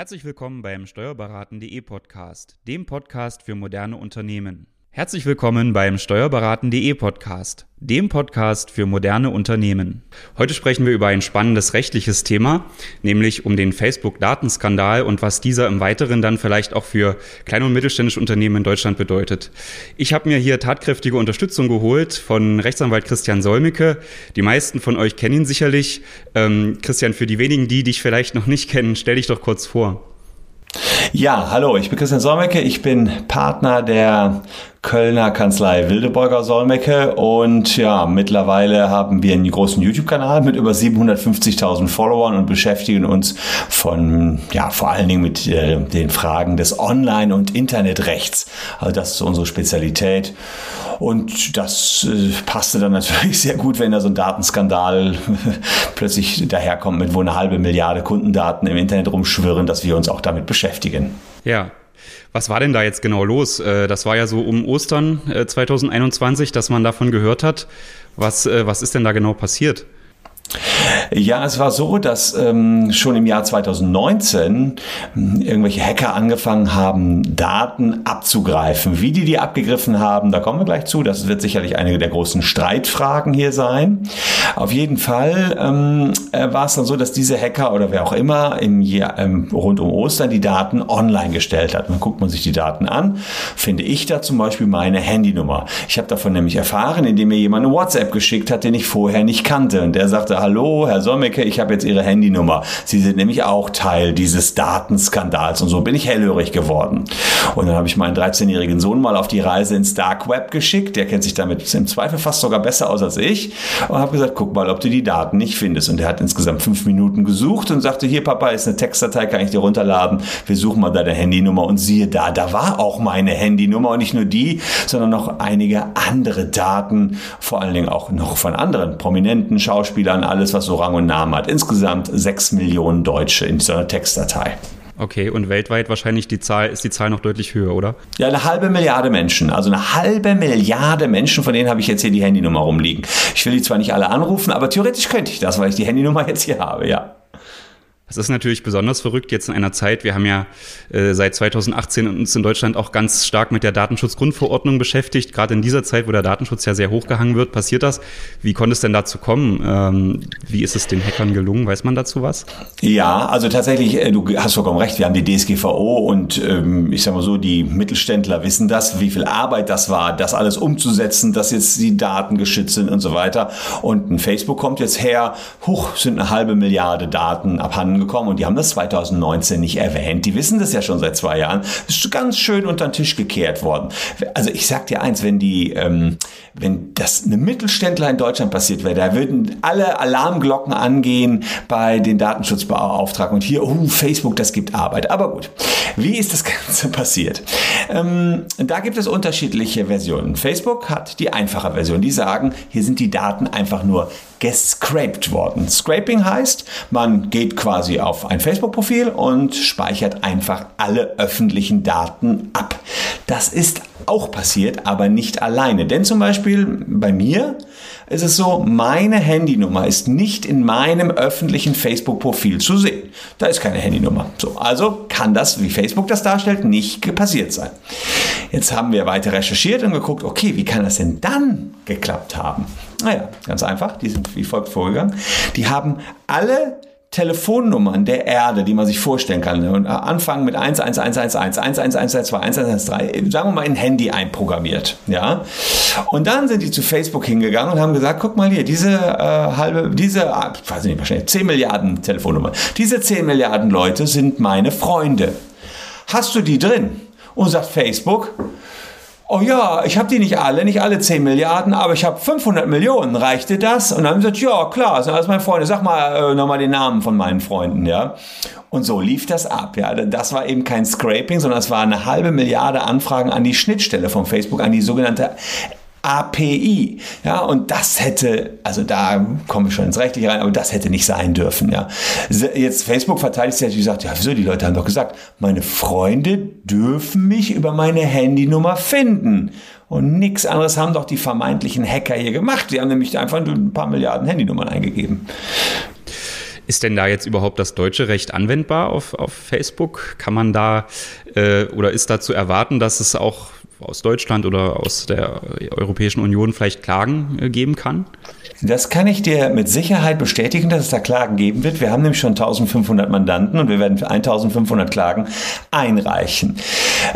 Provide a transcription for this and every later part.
Herzlich willkommen beim Steuerberaten.de Podcast, dem Podcast für moderne Unternehmen. Herzlich willkommen beim Steuerberaten.de Podcast, dem Podcast für moderne Unternehmen. Heute sprechen wir über ein spannendes rechtliches Thema, nämlich um den Facebook-Datenskandal und was dieser im Weiteren dann vielleicht auch für kleine und mittelständische Unternehmen in Deutschland bedeutet. Ich habe mir hier tatkräftige Unterstützung geholt von Rechtsanwalt Christian Solmecke. Die meisten von euch kennen ihn sicherlich. Ähm, Christian, für die wenigen, die dich vielleicht noch nicht kennen, stell dich doch kurz vor. Ja, hallo, ich bin Christian Solmecke, ich bin Partner der Kölner Kanzlei Wildeborger Solmecke und ja, mittlerweile haben wir einen großen YouTube-Kanal mit über 750.000 Followern und beschäftigen uns von, ja, vor allen Dingen mit äh, den Fragen des Online- und Internetrechts. Also das ist unsere Spezialität und das äh, passte dann natürlich sehr gut, wenn da so ein Datenskandal plötzlich daherkommt, mit wo eine halbe Milliarde Kundendaten im Internet rumschwirren, dass wir uns auch damit beschäftigen. Ja, was war denn da jetzt genau los? Äh, das war ja so um Ostern 2021, äh, dass man davon gehört hat. Was, äh, was ist denn da genau passiert? Ja, es war so, dass ähm, schon im Jahr 2019 hm, irgendwelche Hacker angefangen haben, Daten abzugreifen. Wie die die abgegriffen haben, da kommen wir gleich zu. Das wird sicherlich eine der großen Streitfragen hier sein. Auf jeden Fall ähm, äh, war es dann so, dass diese Hacker oder wer auch immer im Jahr, ähm, rund um Ostern die Daten online gestellt hat. Dann guckt man sich die Daten an, finde ich da zum Beispiel meine Handynummer. Ich habe davon nämlich erfahren, indem mir jemand eine WhatsApp geschickt hat, den ich vorher nicht kannte. Und der sagte, hallo, Herr Sommecke, ich habe jetzt Ihre Handynummer. Sie sind nämlich auch Teil dieses Datenskandals. Und so bin ich hellhörig geworden. Und dann habe ich meinen 13-jährigen Sohn mal auf die Reise ins Dark Web geschickt. Der kennt sich damit im Zweifel fast sogar besser aus als ich. Und habe gesagt, guck mal, ob du die Daten nicht findest. Und er hat insgesamt fünf Minuten gesucht und sagte, hier Papa, ist eine Textdatei, kann ich dir runterladen. Wir suchen mal deine Handynummer. Und siehe da, da war auch meine Handynummer. Und nicht nur die, sondern noch einige andere Daten. Vor allen Dingen auch noch von anderen prominenten Schauspielern, alles, was so Rang und Namen hat. Insgesamt sechs Millionen Deutsche in dieser Textdatei. Okay, und weltweit wahrscheinlich die Zahl, ist die Zahl noch deutlich höher, oder? Ja, eine halbe Milliarde Menschen. Also eine halbe Milliarde Menschen, von denen habe ich jetzt hier die Handynummer rumliegen. Ich will die zwar nicht alle anrufen, aber theoretisch könnte ich das, weil ich die Handynummer jetzt hier habe, ja. Es ist natürlich besonders verrückt jetzt in einer Zeit. Wir haben ja äh, seit 2018 uns in Deutschland auch ganz stark mit der Datenschutzgrundverordnung beschäftigt. Gerade in dieser Zeit, wo der Datenschutz ja sehr hochgehangen wird, passiert das. Wie konnte es denn dazu kommen? Ähm, wie ist es den Hackern gelungen? Weiß man dazu was? Ja, also tatsächlich, äh, du hast vollkommen recht. Wir haben die DSGVO und ähm, ich sage mal so, die Mittelständler wissen das, wie viel Arbeit das war, das alles umzusetzen, dass jetzt die Daten geschützt sind und so weiter. Und ein Facebook kommt jetzt her, hoch sind eine halbe Milliarde Daten abhanden gekommen und die haben das 2019 nicht erwähnt. Die wissen das ja schon seit zwei Jahren. Das ist ganz schön unter den Tisch gekehrt worden. Also ich sag dir eins, wenn die, ähm, wenn das eine Mittelständler in Deutschland passiert wäre, da würden alle Alarmglocken angehen bei den Datenschutzbeauftragten und hier, oh, Facebook, das gibt Arbeit. Aber gut, wie ist das Ganze passiert? Ähm, da gibt es unterschiedliche Versionen. Facebook hat die einfache Version. Die sagen, hier sind die Daten einfach nur gescraped worden. Scraping heißt, man geht quasi auf ein Facebook-Profil und speichert einfach alle öffentlichen Daten ab. Das ist auch passiert, aber nicht alleine. Denn zum Beispiel bei mir ist es so, meine Handynummer ist nicht in meinem öffentlichen Facebook-Profil zu sehen. Da ist keine Handynummer. So, also kann das, wie Facebook das darstellt, nicht passiert sein. Jetzt haben wir weiter recherchiert und geguckt, okay, wie kann das denn dann geklappt haben? Naja, ganz einfach, die sind wie folgt vorgegangen. Die haben alle Telefonnummern der Erde, die man sich vorstellen kann, und anfangen mit 11111, 11112, 1113, sagen wir mal in Handy einprogrammiert, ja. Und dann sind die zu Facebook hingegangen und haben gesagt, guck mal hier, diese äh, halbe, diese, ich weiß nicht, wahrscheinlich 10 Milliarden Telefonnummern, diese 10 Milliarden Leute sind meine Freunde. Hast du die drin? Und sagt Facebook, oh ja, ich habe die nicht alle, nicht alle 10 Milliarden, aber ich habe 500 Millionen, reichte das? Und dann haben sie gesagt, ja, klar, das sind alles meine Freunde, sag mal äh, nochmal den Namen von meinen Freunden, ja. Und so lief das ab, ja. Das war eben kein Scraping, sondern es war eine halbe Milliarde Anfragen an die Schnittstelle von Facebook, an die sogenannte API. Ja, und das hätte, also da komme ich schon ins Rechtliche rein, aber das hätte nicht sein dürfen. Ja. Jetzt Facebook verteidigt sich natürlich sagt, ja, wieso, die Leute haben doch gesagt, meine Freunde dürfen mich über meine Handynummer finden. Und nichts anderes haben doch die vermeintlichen Hacker hier gemacht. Die haben nämlich einfach ein paar Milliarden Handynummern eingegeben. Ist denn da jetzt überhaupt das deutsche Recht anwendbar auf, auf Facebook? Kann man da äh, oder ist da zu erwarten, dass es auch aus Deutschland oder aus der Europäischen Union vielleicht Klagen äh, geben kann? Das kann ich dir mit Sicherheit bestätigen, dass es da Klagen geben wird. Wir haben nämlich schon 1500 Mandanten und wir werden 1500 Klagen einreichen.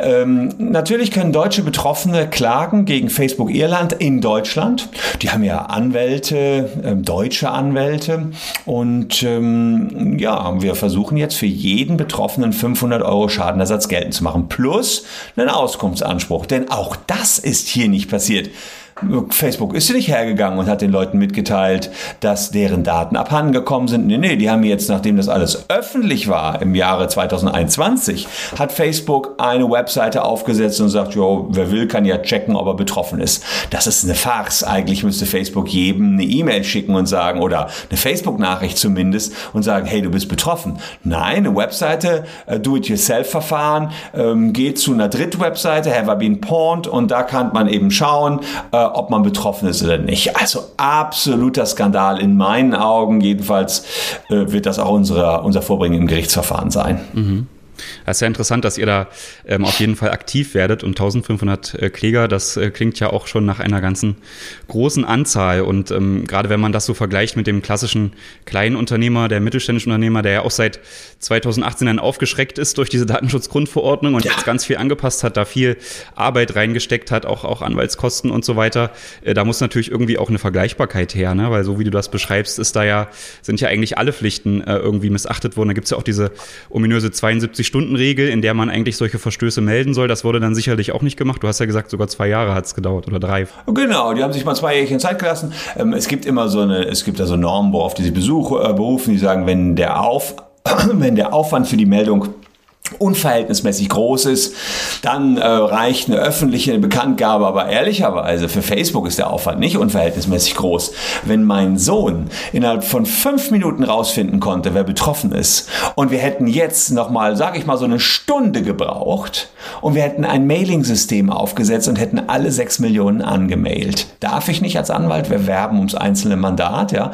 Ähm, natürlich können deutsche Betroffene klagen gegen Facebook Irland in Deutschland. Die haben ja Anwälte, äh, deutsche Anwälte. Und ähm, ja, wir versuchen jetzt für jeden Betroffenen 500 Euro Schadenersatz geltend zu machen. Plus einen Auskunftsanspruch. Denn auch das ist hier nicht passiert. Facebook ist nicht hergegangen und hat den Leuten mitgeteilt, dass deren Daten abhandengekommen sind. Nee, nee, die haben jetzt, nachdem das alles öffentlich war im Jahre 2021, hat Facebook eine Webseite aufgesetzt und sagt, jo, wer will, kann ja checken, ob er betroffen ist. Das ist eine Farce. Eigentlich müsste Facebook jedem eine E-Mail schicken und sagen, oder eine Facebook-Nachricht zumindest und sagen, hey, du bist betroffen. Nein, eine Webseite, äh, Do-it-yourself-Verfahren, ähm, geht zu einer Dritt-Webseite, Have I Been Pawned und da kann man eben schauen, äh, ob man betroffen ist oder nicht. Also absoluter Skandal in meinen Augen. Jedenfalls äh, wird das auch unsere, unser Vorbringen im Gerichtsverfahren sein. Mhm. Es ist ja interessant, dass ihr da ähm, auf jeden Fall aktiv werdet und 1500 äh, Kläger, das äh, klingt ja auch schon nach einer ganzen großen Anzahl. Und ähm, gerade wenn man das so vergleicht mit dem klassischen kleinen Unternehmer, der mittelständischen Unternehmer, der ja auch seit 2018 dann aufgeschreckt ist durch diese Datenschutzgrundverordnung und ja. jetzt ganz viel angepasst hat, da viel Arbeit reingesteckt hat, auch, auch Anwaltskosten und so weiter, äh, da muss natürlich irgendwie auch eine Vergleichbarkeit her, ne? weil so wie du das beschreibst, ist da ja, sind ja eigentlich alle Pflichten äh, irgendwie missachtet worden. Da gibt es ja auch diese ominöse 72 72-Stunden-Regel, in der man eigentlich solche Verstöße melden soll. Das wurde dann sicherlich auch nicht gemacht. Du hast ja gesagt, sogar zwei Jahre hat es gedauert oder drei. Genau, die haben sich mal zwei Jährchen Zeit gelassen. Ähm, es gibt immer so eine, es gibt da so Normen, worauf die sich Besuch, äh, berufen, die sagen, wenn der Auf, wenn der Aufwand für die Meldung unverhältnismäßig groß ist, dann äh, reicht eine öffentliche Bekanntgabe, aber ehrlicherweise für Facebook ist der Aufwand nicht unverhältnismäßig groß. Wenn mein Sohn innerhalb von fünf Minuten rausfinden konnte, wer betroffen ist, und wir hätten jetzt nochmal, sage ich mal, so eine Stunde gebraucht und wir hätten ein Mailing-System aufgesetzt und hätten alle sechs Millionen angemailt. Darf ich nicht als Anwalt, wir werben ums einzelne Mandat, ja.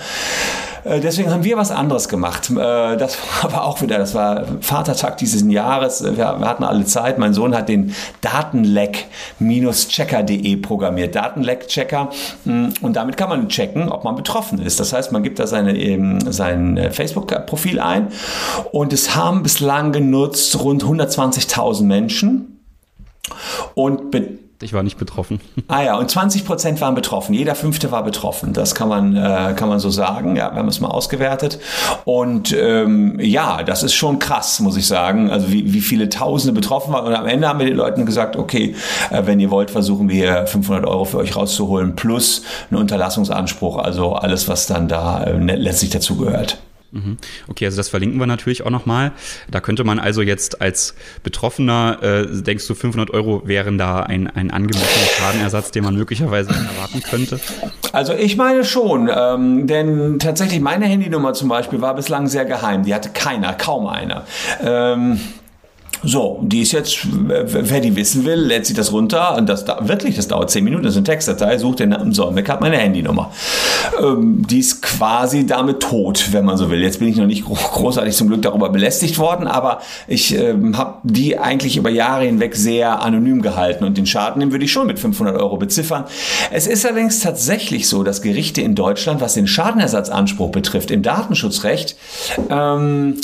Äh, deswegen haben wir was anderes gemacht. Äh, das war aber auch wieder, das war Vatertag dieses Jahres. Wir hatten alle Zeit. Mein Sohn hat den Datenleck-checker.de programmiert. Datenleck-Checker. Mm, und damit kann man checken, ob man betroffen ist. Das heißt, man gibt da seine, sein äh, Facebook-Profil ein. Und es haben bislang genutzt rund 120.000 Menschen. Und ich war nicht betroffen. Ah ja, und 20 Prozent waren betroffen. Jeder Fünfte war betroffen. Das kann man, äh, kann man so sagen. Ja, wir haben es mal ausgewertet. Und ähm, ja, das ist schon krass, muss ich sagen. Also wie, wie viele Tausende betroffen waren. Und am Ende haben wir den Leuten gesagt, okay, äh, wenn ihr wollt, versuchen wir hier 500 Euro für euch rauszuholen plus einen Unterlassungsanspruch. Also alles, was dann da äh, letztlich dazu gehört. Mhm. Okay, also das verlinken wir natürlich auch nochmal. Da könnte man also jetzt als Betroffener, äh, denkst du, 500 Euro wären da ein, ein angemessener Schadenersatz, den man möglicherweise erwarten könnte? Also ich meine schon, ähm, denn tatsächlich meine Handynummer zum Beispiel war bislang sehr geheim. Die hatte keiner, kaum einer. Ähm, so, die ist jetzt, wer die wissen will, lädt sich das runter und das da, wirklich, das dauert zehn Minuten, das ist eine Textdatei, sucht den Namen Solmbeck, hat meine Handynummer. Ähm, die ist quasi damit tot, wenn man so will. Jetzt bin ich noch nicht großartig zum Glück darüber belästigt worden, aber ich ähm, habe die eigentlich über Jahre hinweg sehr anonym gehalten und den Schaden, den würde ich schon mit 500 Euro beziffern. Es ist allerdings tatsächlich so, dass Gerichte in Deutschland, was den Schadenersatzanspruch betrifft, im Datenschutzrecht, ähm,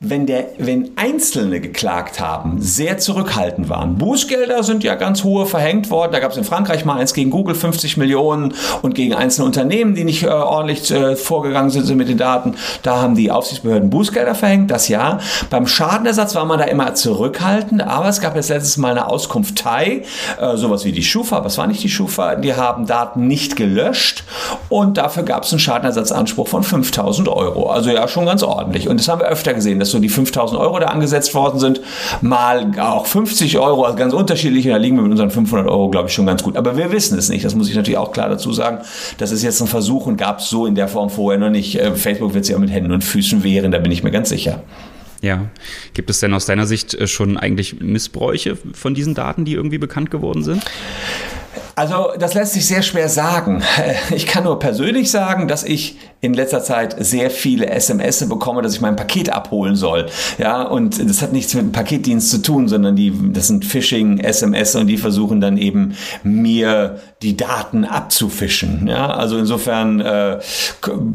wenn, der, wenn Einzelne geklagt haben, sehr zurückhaltend waren. Bußgelder sind ja ganz hohe verhängt worden. Da gab es in Frankreich mal eins gegen Google, 50 Millionen und gegen einzelne Unternehmen, die nicht äh, ordentlich äh, vorgegangen sind, mit den Daten. Da haben die Aufsichtsbehörden Bußgelder verhängt, das ja. Beim Schadenersatz war man da immer zurückhaltend, aber es gab jetzt letztes Mal eine Auskunftei, äh, sowas wie die Schufa, aber es war nicht die Schufa, die haben Daten nicht gelöscht und dafür gab es einen Schadenersatzanspruch von 5000 Euro. Also ja, schon ganz ordentlich. Und das haben wir öfter gesehen, dass so die 5000 Euro da angesetzt worden sind, mal auch 50 Euro, also ganz unterschiedlich. Und da liegen wir mit unseren 500 Euro, glaube ich, schon ganz gut. Aber wir wissen es nicht. Das muss ich natürlich auch klar dazu sagen. Das ist jetzt ein Versuch und gab es so in der Form vorher noch nicht. Äh, Facebook wird sich ja mit Händen und Füßen wehren, da bin ich mir ganz sicher. Ja. Gibt es denn aus deiner Sicht äh, schon eigentlich Missbräuche von diesen Daten, die irgendwie bekannt geworden sind? Also das lässt sich sehr schwer sagen. Ich kann nur persönlich sagen, dass ich in letzter Zeit sehr viele SMS bekomme, dass ich mein Paket abholen soll. Ja, und das hat nichts mit dem Paketdienst zu tun, sondern die, das sind Phishing, SMS und die versuchen dann eben mir die Daten abzufischen. Ja, also insofern äh,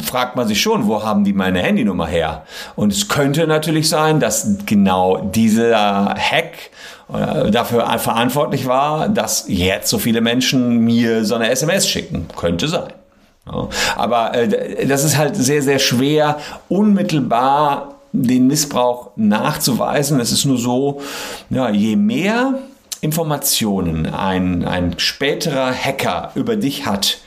fragt man sich schon, wo haben die meine Handynummer her? Und es könnte natürlich sein, dass genau dieser Hack dafür verantwortlich war, dass jetzt so viele Menschen mir so eine SMS schicken. Könnte sein. Aber äh, das ist halt sehr, sehr schwer, unmittelbar den Missbrauch nachzuweisen. Es ist nur so, ja, je mehr Informationen ein, ein späterer Hacker über dich hat,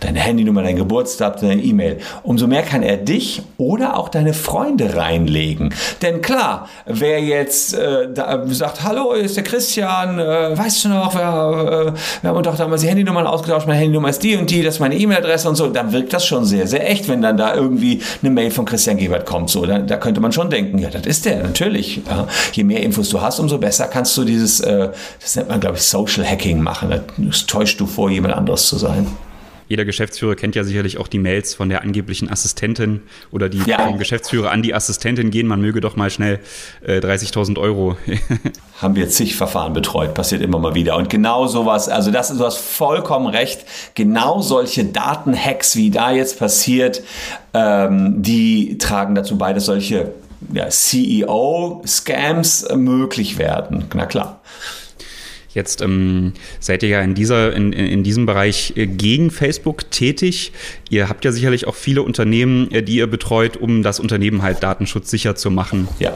deine Handynummer, dein Geburtstag, deine E-Mail, umso mehr kann er dich oder auch deine Freunde reinlegen. Denn klar, wer jetzt äh, da sagt, hallo, ist der Christian, äh, weißt du noch, wir, äh, wir haben doch damals die Handynummern ausgetauscht, meine Handynummer ist die und die, das ist meine E-Mail-Adresse und so, dann wirkt das schon sehr, sehr echt, wenn dann da irgendwie eine Mail von Christian Gebert kommt. So, da, da könnte man schon denken, ja, das ist der, natürlich. Ja. Je mehr Infos du hast, umso besser kannst du dieses, äh, das nennt man, glaube ich, Social Hacking machen. Das täuscht du vor, jemand anderes zu sein. Jeder Geschäftsführer kennt ja sicherlich auch die Mails von der angeblichen Assistentin oder die ja. vom Geschäftsführer an die Assistentin gehen. Man möge doch mal schnell äh, 30.000 Euro. Haben wir zig Verfahren betreut, passiert immer mal wieder. Und genau sowas, also das ist, du hast vollkommen recht, genau solche Datenhacks, wie da jetzt passiert, ähm, die tragen dazu bei, dass solche ja, CEO-Scams möglich werden. Na klar. Jetzt ähm, seid ihr ja in, dieser, in, in diesem Bereich äh, gegen Facebook tätig. Ihr habt ja sicherlich auch viele Unternehmen, äh, die ihr betreut, um das Unternehmen halt datenschutzsicher zu machen. Ja.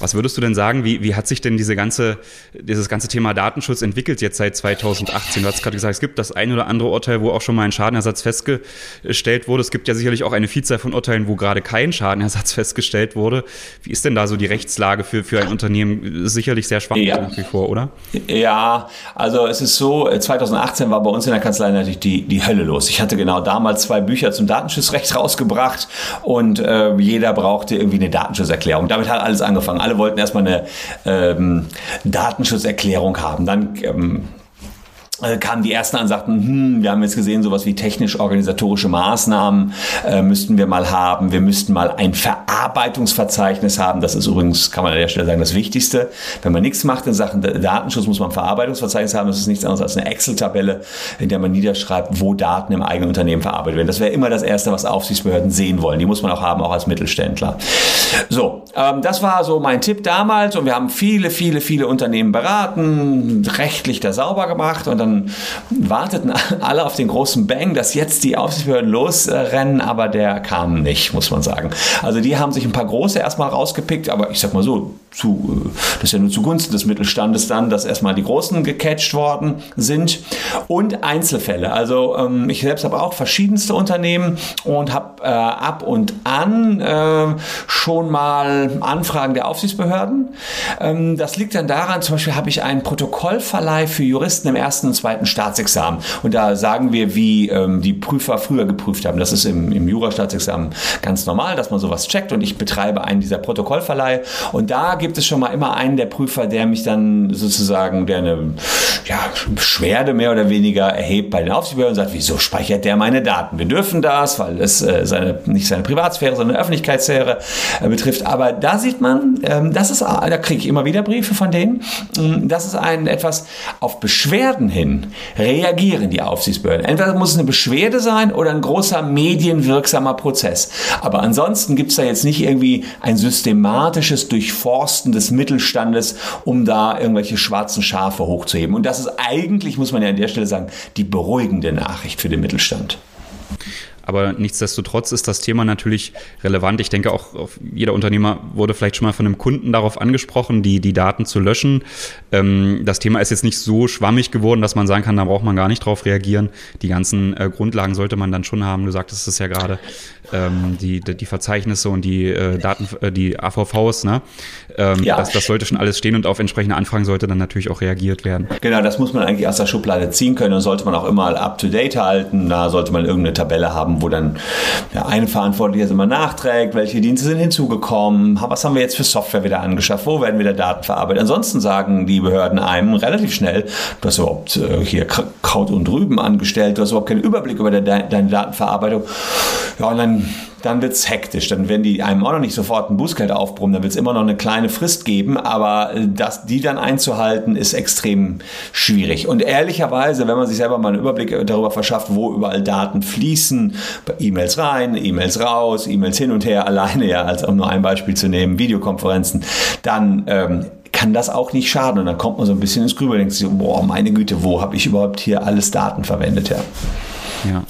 Was würdest du denn sagen, wie, wie hat sich denn diese ganze, dieses ganze Thema Datenschutz entwickelt jetzt seit 2018? Du hast gerade gesagt, es gibt das ein oder andere Urteil, wo auch schon mal ein Schadenersatz festgestellt wurde. Es gibt ja sicherlich auch eine Vielzahl von Urteilen, wo gerade kein Schadenersatz festgestellt wurde. Wie ist denn da so die Rechtslage für, für ein Unternehmen? Sicherlich sehr schwach ja. nach wie vor, oder? Ja, also es ist so, 2018 war bei uns in der Kanzlei natürlich die, die Hölle los. Ich hatte genau damals zwei Bücher zum Datenschutzrecht rausgebracht und äh, jeder brauchte irgendwie eine Datenschutzerklärung. Damit hat alles angefangen alle wollten erstmal eine ähm, Datenschutzerklärung haben. Dann ähm, äh, kamen die ersten an und sagten, hm, wir haben jetzt gesehen, sowas wie technisch-organisatorische Maßnahmen äh, müssten wir mal haben. Wir müssten mal ein Verarbeitungsverzeichnis haben. Das ist übrigens, kann man an der Stelle sagen, das Wichtigste. Wenn man nichts macht in Sachen Datenschutz, muss man ein Verarbeitungsverzeichnis haben. Das ist nichts anderes als eine Excel-Tabelle, in der man niederschreibt, wo Daten im eigenen Unternehmen verarbeitet werden. Das wäre immer das Erste, was Aufsichtsbehörden sehen wollen. Die muss man auch haben, auch als Mittelständler. So, ähm, das war so mein Tipp damals und wir haben viele, viele, viele Unternehmen beraten, rechtlich da sauber gemacht und dann dann warteten alle auf den großen Bang, dass jetzt die Aufsichtsbehörden losrennen, aber der kam nicht, muss man sagen. Also die haben sich ein paar große erstmal rausgepickt, aber ich sag mal so, zu, äh, das ist ja nur zugunsten des Mittelstandes dann, dass erstmal die Großen gecatcht worden sind und Einzelfälle. Also ähm, ich selbst habe auch verschiedenste Unternehmen und habe äh, ab und an äh, schon mal Anfragen der Aufsichtsbehörden. Ähm, das liegt dann daran, zum Beispiel habe ich einen Protokollverleih für Juristen im ersten und zweiten Staatsexamen und da sagen wir, wie ähm, die Prüfer früher geprüft haben. Das ist im, im Jurastaatsexamen ganz normal, dass man sowas checkt und ich betreibe einen dieser Protokollverleih und da gibt es schon mal immer einen der Prüfer, der mich dann sozusagen, der eine ja, Beschwerde mehr oder weniger erhebt bei den Aufsichtsbehörden und sagt, wieso speichert der meine Daten? Wir dürfen das, weil es äh, seine, nicht seine Privatsphäre, sondern Öffentlichkeitssphäre äh, betrifft. Aber da sieht man, ähm, das ist, da kriege ich immer wieder Briefe von denen, ähm, das ist ein etwas auf Beschwerden hin reagieren die Aufsichtsbehörden. Entweder muss es eine Beschwerde sein oder ein großer medienwirksamer Prozess. Aber ansonsten gibt es da jetzt nicht irgendwie ein systematisches Durchforsten des Mittelstandes, um da irgendwelche schwarzen Schafe hochzuheben. Und das ist eigentlich, muss man ja an der Stelle sagen, die beruhigende Nachricht für den Mittelstand. Aber nichtsdestotrotz ist das Thema natürlich relevant. Ich denke auch, jeder Unternehmer wurde vielleicht schon mal von einem Kunden darauf angesprochen, die, die Daten zu löschen. Ähm, das Thema ist jetzt nicht so schwammig geworden, dass man sagen kann, da braucht man gar nicht drauf reagieren. Die ganzen äh, Grundlagen sollte man dann schon haben. Du sagtest es ja gerade, ähm, die, die Verzeichnisse und die äh, Daten, äh, die AVVs, ne? Ähm, ja. das, das sollte schon alles stehen und auf entsprechende Anfragen sollte dann natürlich auch reagiert werden. Genau, das muss man eigentlich aus der Schublade ziehen können und sollte man auch immer up to date halten. Da sollte man irgendeine Tabelle haben, wo dann der eine Verantwortliche immer nachträgt, welche Dienste sind hinzugekommen, was haben wir jetzt für Software wieder angeschafft, wo werden wieder Daten verarbeitet. Ansonsten sagen die Behörden einem relativ schnell, du hast überhaupt äh, hier Kraut und Rüben angestellt, du hast überhaupt keinen Überblick über deine Datenverarbeitung. Ja, und dann dann wird es hektisch. Dann werden die einem auch noch nicht sofort ein Bußgeld aufbrummen, dann wird es immer noch eine kleine Frist geben, aber äh, das, die dann einzuhalten, ist extrem schwierig. Und ehrlicherweise, wenn man sich selber mal einen Überblick darüber verschafft, wo überall Daten fließen, E-Mails rein, E-Mails raus, E-Mails hin und her, alleine ja, als um nur ein Beispiel zu nehmen, Videokonferenzen, dann ähm, kann das auch nicht schaden. Und dann kommt man so ein bisschen ins Grübeln denkt sich, boah, meine Güte, wo habe ich überhaupt hier alles Daten verwendet? Ja. Ja.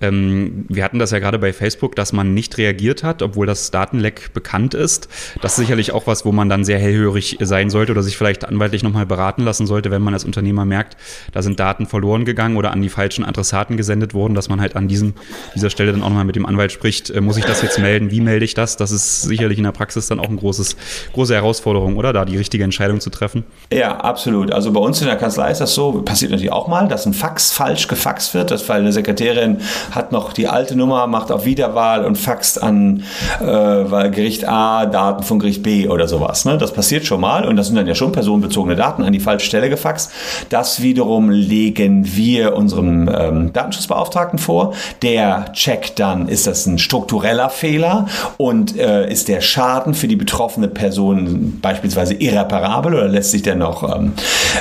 Ähm, wir hatten das ja gerade bei Facebook, dass man nicht reagiert hat, obwohl das Datenleck bekannt ist. Das ist sicherlich auch was, wo man dann sehr hellhörig sein sollte oder sich vielleicht anwaltlich nochmal beraten lassen sollte, wenn man als Unternehmer merkt, da sind Daten verloren gegangen oder an die falschen Adressaten gesendet worden, dass man halt an diesem, dieser Stelle dann auch nochmal mit dem Anwalt spricht, äh, muss ich das jetzt melden, wie melde ich das? Das ist sicherlich in der Praxis dann auch eine großes, große Herausforderung, oder? Da die richtige Entscheidung zu treffen. Ja, absolut. Also bei uns in der Kanzlei ist das so, passiert natürlich auch mal, dass ein Fax falsch gefaxt wird, dass weil eine Sekretärin hat noch die alte Nummer, macht auf Wiederwahl und faxt an äh, Gericht A Daten von Gericht B oder sowas. Ne? Das passiert schon mal und das sind dann ja schon personenbezogene Daten an die falsche Stelle gefaxt. Das wiederum legen wir unserem ähm, Datenschutzbeauftragten vor. Der checkt dann, ist das ein struktureller Fehler und äh, ist der Schaden für die betroffene Person beispielsweise irreparabel oder lässt sich der noch ähm,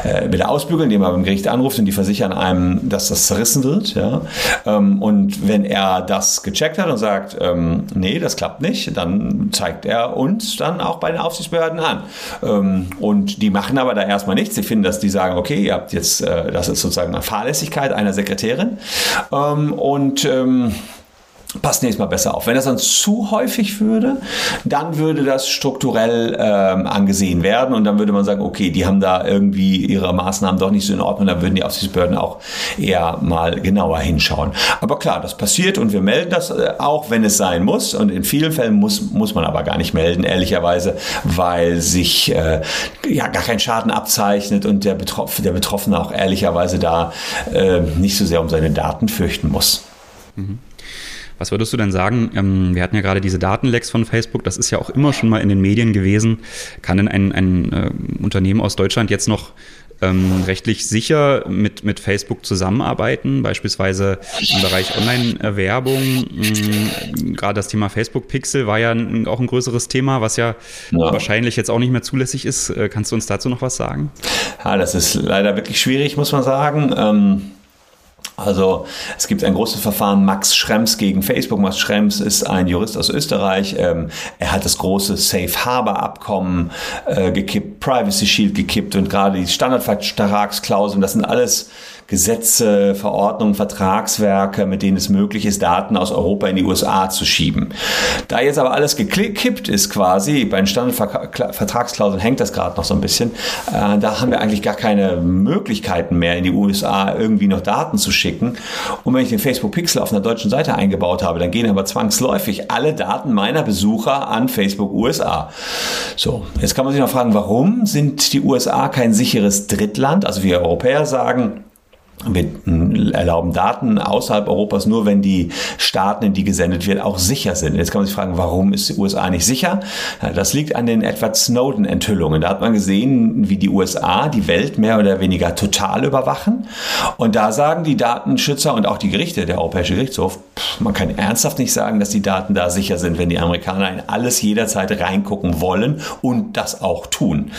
äh, wieder ausbügeln, indem er beim Gericht anruft und die versichern einem, dass das zerrissen wird. Ja? Ähm, und wenn er das gecheckt hat und sagt, ähm, nee, das klappt nicht, dann zeigt er uns dann auch bei den Aufsichtsbehörden an. Ähm, und die machen aber da erstmal nichts. Sie finden, dass die sagen, okay, ihr habt jetzt, äh, das ist sozusagen eine Fahrlässigkeit einer Sekretärin. Ähm, und ähm, passt nächstes Mal besser auf. Wenn das dann zu häufig würde, dann würde das strukturell ähm, angesehen werden und dann würde man sagen, okay, die haben da irgendwie ihre Maßnahmen doch nicht so in Ordnung, dann würden die Aufsichtsbehörden auch eher mal genauer hinschauen. Aber klar, das passiert und wir melden das äh, auch, wenn es sein muss und in vielen Fällen muss, muss man aber gar nicht melden, ehrlicherweise, weil sich äh, ja gar kein Schaden abzeichnet und der, Betroff der Betroffene auch ehrlicherweise da äh, nicht so sehr um seine Daten fürchten muss. Mhm. Was würdest du denn sagen? Ähm, wir hatten ja gerade diese Datenlecks von Facebook, das ist ja auch immer schon mal in den Medien gewesen. Kann denn ein, ein äh, Unternehmen aus Deutschland jetzt noch ähm, rechtlich sicher mit, mit Facebook zusammenarbeiten, beispielsweise im Bereich Online-Werbung. Ähm, gerade das Thema Facebook-Pixel war ja ein, auch ein größeres Thema, was ja, ja, wahrscheinlich jetzt auch nicht mehr zulässig ist. Äh, kannst du uns dazu noch was sagen? Ja, das ist leider wirklich schwierig, muss man sagen. Ähm also es gibt ein großes Verfahren Max Schrems gegen Facebook. Max Schrems ist ein Jurist aus Österreich. Ähm, er hat das große Safe Harbor Abkommen äh, gekippt, Privacy Shield gekippt und gerade die Standardvertragsklauseln, das sind alles Gesetze, Verordnungen, Vertragswerke, mit denen es möglich ist, Daten aus Europa in die USA zu schieben. Da jetzt aber alles gekippt ist quasi, bei den Standardvertragsklauseln hängt das gerade noch so ein bisschen, äh, da haben wir eigentlich gar keine Möglichkeiten mehr in die USA irgendwie noch Daten zu schicken. Und wenn ich den Facebook Pixel auf einer deutschen Seite eingebaut habe, dann gehen aber zwangsläufig alle Daten meiner Besucher an Facebook USA. So, jetzt kann man sich noch fragen, warum sind die USA kein sicheres Drittland? Also wir Europäer sagen, wir erlauben Daten außerhalb Europas nur, wenn die Staaten, in die gesendet wird, auch sicher sind. Jetzt kann man sich fragen, warum ist die USA nicht sicher? Das liegt an den Edward Snowden-Enthüllungen. Da hat man gesehen, wie die USA die Welt mehr oder weniger total überwachen. Und da sagen die Datenschützer und auch die Gerichte, der Europäische Gerichtshof, man kann ernsthaft nicht sagen, dass die Daten da sicher sind, wenn die Amerikaner in alles jederzeit reingucken wollen und das auch tun.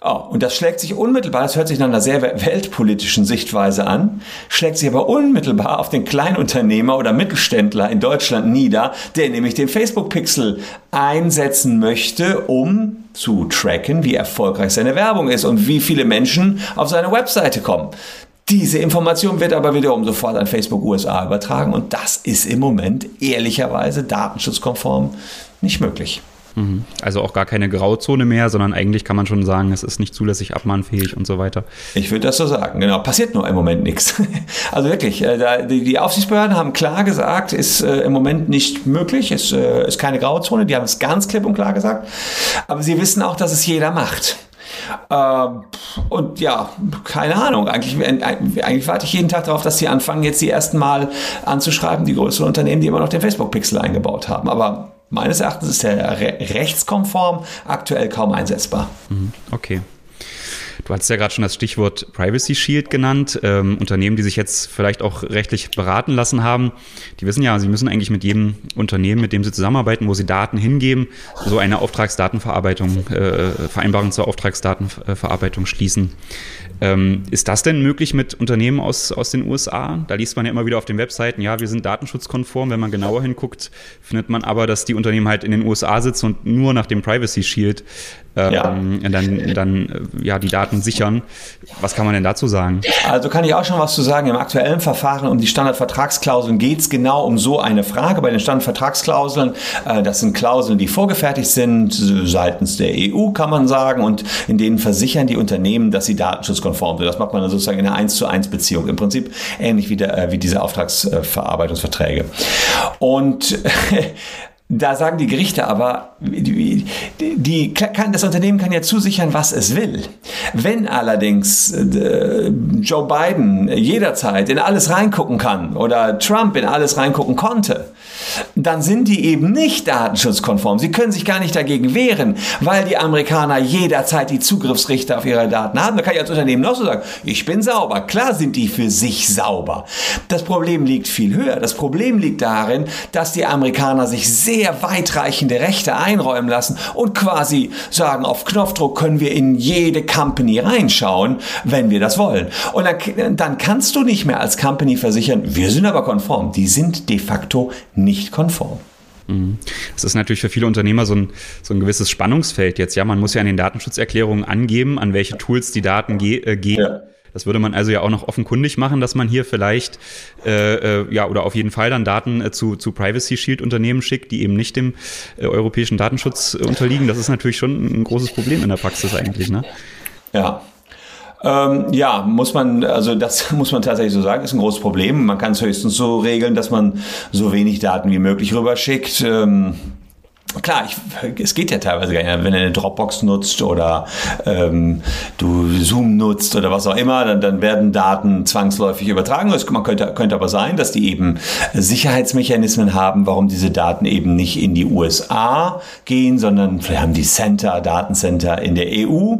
Und das schlägt sich unmittelbar, das hört sich nach einer sehr weltpolitischen Sichtweise an, schlägt sich aber unmittelbar auf den Kleinunternehmer oder Mittelständler in Deutschland nieder, der nämlich den Facebook-Pixel einsetzen möchte, um zu tracken, wie erfolgreich seine Werbung ist und wie viele Menschen auf seine Webseite kommen. Diese Information wird aber wiederum sofort an Facebook USA übertragen und das ist im Moment ehrlicherweise datenschutzkonform nicht möglich. Mhm. Also auch gar keine Grauzone mehr, sondern eigentlich kann man schon sagen, es ist nicht zulässig abmahnfähig und so weiter. Ich würde das so sagen, genau. Passiert nur im Moment nichts. Also wirklich, äh, die Aufsichtsbehörden haben klar gesagt, ist äh, im Moment nicht möglich, ist, äh, ist keine Grauzone, die haben es ganz klipp und klar gesagt. Aber sie wissen auch, dass es jeder macht. Ähm, und ja, keine Ahnung. Eigentlich, eigentlich warte ich jeden Tag darauf, dass sie anfangen, jetzt die ersten Mal anzuschreiben, die größeren Unternehmen, die immer noch den Facebook-Pixel eingebaut haben. Aber Meines Erachtens ist er rechtskonform, aktuell kaum einsetzbar. Mhm, okay. Du hast ja gerade schon das Stichwort Privacy Shield genannt. Ähm, Unternehmen, die sich jetzt vielleicht auch rechtlich beraten lassen haben, die wissen ja, sie müssen eigentlich mit jedem Unternehmen, mit dem sie zusammenarbeiten, wo sie Daten hingeben, so eine Auftragsdatenverarbeitung, äh, Vereinbarung zur Auftragsdatenverarbeitung schließen. Ähm, ist das denn möglich mit Unternehmen aus, aus den USA? Da liest man ja immer wieder auf den Webseiten, ja, wir sind datenschutzkonform. Wenn man genauer hinguckt, findet man aber, dass die Unternehmen halt in den USA sitzen und nur nach dem Privacy Shield ähm, ja. dann, dann ja, die Daten sichern. Was kann man denn dazu sagen? Also kann ich auch schon was zu sagen. Im aktuellen Verfahren um die Standardvertragsklauseln geht es genau um so eine Frage. Bei den Standardvertragsklauseln, äh, das sind Klauseln, die vorgefertigt sind seitens der EU, kann man sagen, und in denen versichern die Unternehmen, dass sie datenschutzkonform sind. Das macht man dann sozusagen in einer 1 zu 1 Beziehung. Im Prinzip ähnlich wie, der, äh, wie diese Auftragsverarbeitungsverträge. Und Da sagen die Gerichte aber, die, die, kann, das Unternehmen kann ja zusichern, was es will. Wenn allerdings äh, Joe Biden jederzeit in alles reingucken kann oder Trump in alles reingucken konnte, dann sind die eben nicht datenschutzkonform. Sie können sich gar nicht dagegen wehren, weil die Amerikaner jederzeit die Zugriffsrechte auf ihre Daten haben. Da kann ich als Unternehmen noch so sagen, ich bin sauber. Klar sind die für sich sauber. Das Problem liegt viel höher. Das Problem liegt darin, dass die Amerikaner sich sehr weitreichende Rechte einräumen lassen und quasi sagen, auf Knopfdruck können wir in jede Company reinschauen, wenn wir das wollen. Und dann, dann kannst du nicht mehr als Company versichern, wir sind aber konform. Die sind de facto nicht konform. Mhm. Das ist natürlich für viele Unternehmer so ein, so ein gewisses Spannungsfeld jetzt. Ja, man muss ja in den Datenschutzerklärungen angeben, an welche Tools die Daten ge äh, gehen. Ja. Das würde man also ja auch noch offenkundig machen, dass man hier vielleicht äh, äh, ja oder auf jeden Fall dann Daten äh, zu, zu Privacy Shield Unternehmen schickt, die eben nicht dem äh, europäischen Datenschutz unterliegen. Das ist natürlich schon ein großes Problem in der Praxis eigentlich, ne? Ja, ähm, ja, muss man, also das muss man tatsächlich so sagen, ist ein großes Problem. Man kann es höchstens so regeln, dass man so wenig Daten wie möglich rüberschickt. Ähm, Klar, ich, es geht ja teilweise gar nicht. Wenn du eine Dropbox nutzt oder ähm, du Zoom nutzt oder was auch immer, dann, dann werden Daten zwangsläufig übertragen. Es man könnte, könnte aber sein, dass die eben Sicherheitsmechanismen haben, warum diese Daten eben nicht in die USA gehen, sondern vielleicht haben die Center, Datencenter in der EU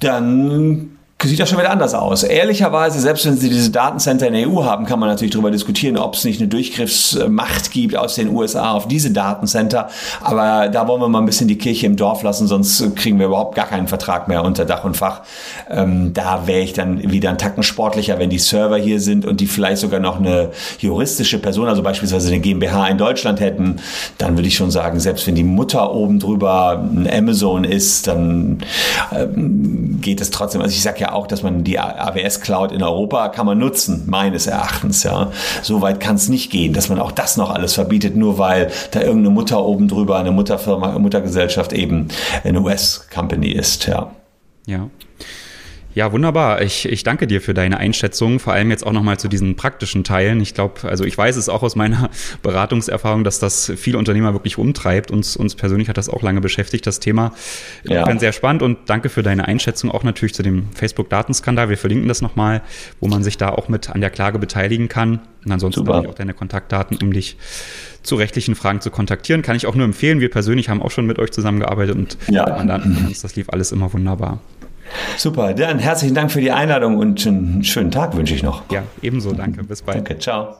dann sieht das schon wieder anders aus. Ehrlicherweise, selbst wenn Sie diese Datencenter in der EU haben, kann man natürlich darüber diskutieren, ob es nicht eine Durchgriffsmacht gibt aus den USA auf diese Datencenter. Aber da wollen wir mal ein bisschen die Kirche im Dorf lassen, sonst kriegen wir überhaupt gar keinen Vertrag mehr unter Dach und Fach. Ähm, da wäre ich dann wieder ein Tacken sportlicher, wenn die Server hier sind und die vielleicht sogar noch eine juristische Person, also beispielsweise eine GmbH in Deutschland hätten, dann würde ich schon sagen, selbst wenn die Mutter oben drüber ein Amazon ist, dann ähm, geht es trotzdem. Also ich sage ja auch, dass man die AWS Cloud in Europa kann man nutzen, meines Erachtens. Ja, so weit kann es nicht gehen, dass man auch das noch alles verbietet, nur weil da irgendeine Mutter oben drüber, eine Mutterfirma, Muttergesellschaft eben eine US-Company ist. Ja. Ja. Ja, wunderbar. Ich, ich danke dir für deine Einschätzung, vor allem jetzt auch nochmal zu diesen praktischen Teilen. Ich glaube, also ich weiß es auch aus meiner Beratungserfahrung, dass das viele Unternehmer wirklich umtreibt. Uns, uns persönlich hat das auch lange beschäftigt, das Thema. Ja. Ich bin sehr spannend und danke für deine Einschätzung auch natürlich zu dem Facebook-Datenskandal. Wir verlinken das nochmal, wo man sich da auch mit an der Klage beteiligen kann. Und ansonsten habe ich auch deine Kontaktdaten, um dich zu rechtlichen Fragen zu kontaktieren. Kann ich auch nur empfehlen. Wir persönlich haben auch schon mit euch zusammengearbeitet und ja. Mandanten, das lief alles immer wunderbar. Super, dann herzlichen Dank für die Einladung und einen schönen Tag wünsche ich noch. Ja, ebenso, danke. Bis bald. Danke, ciao.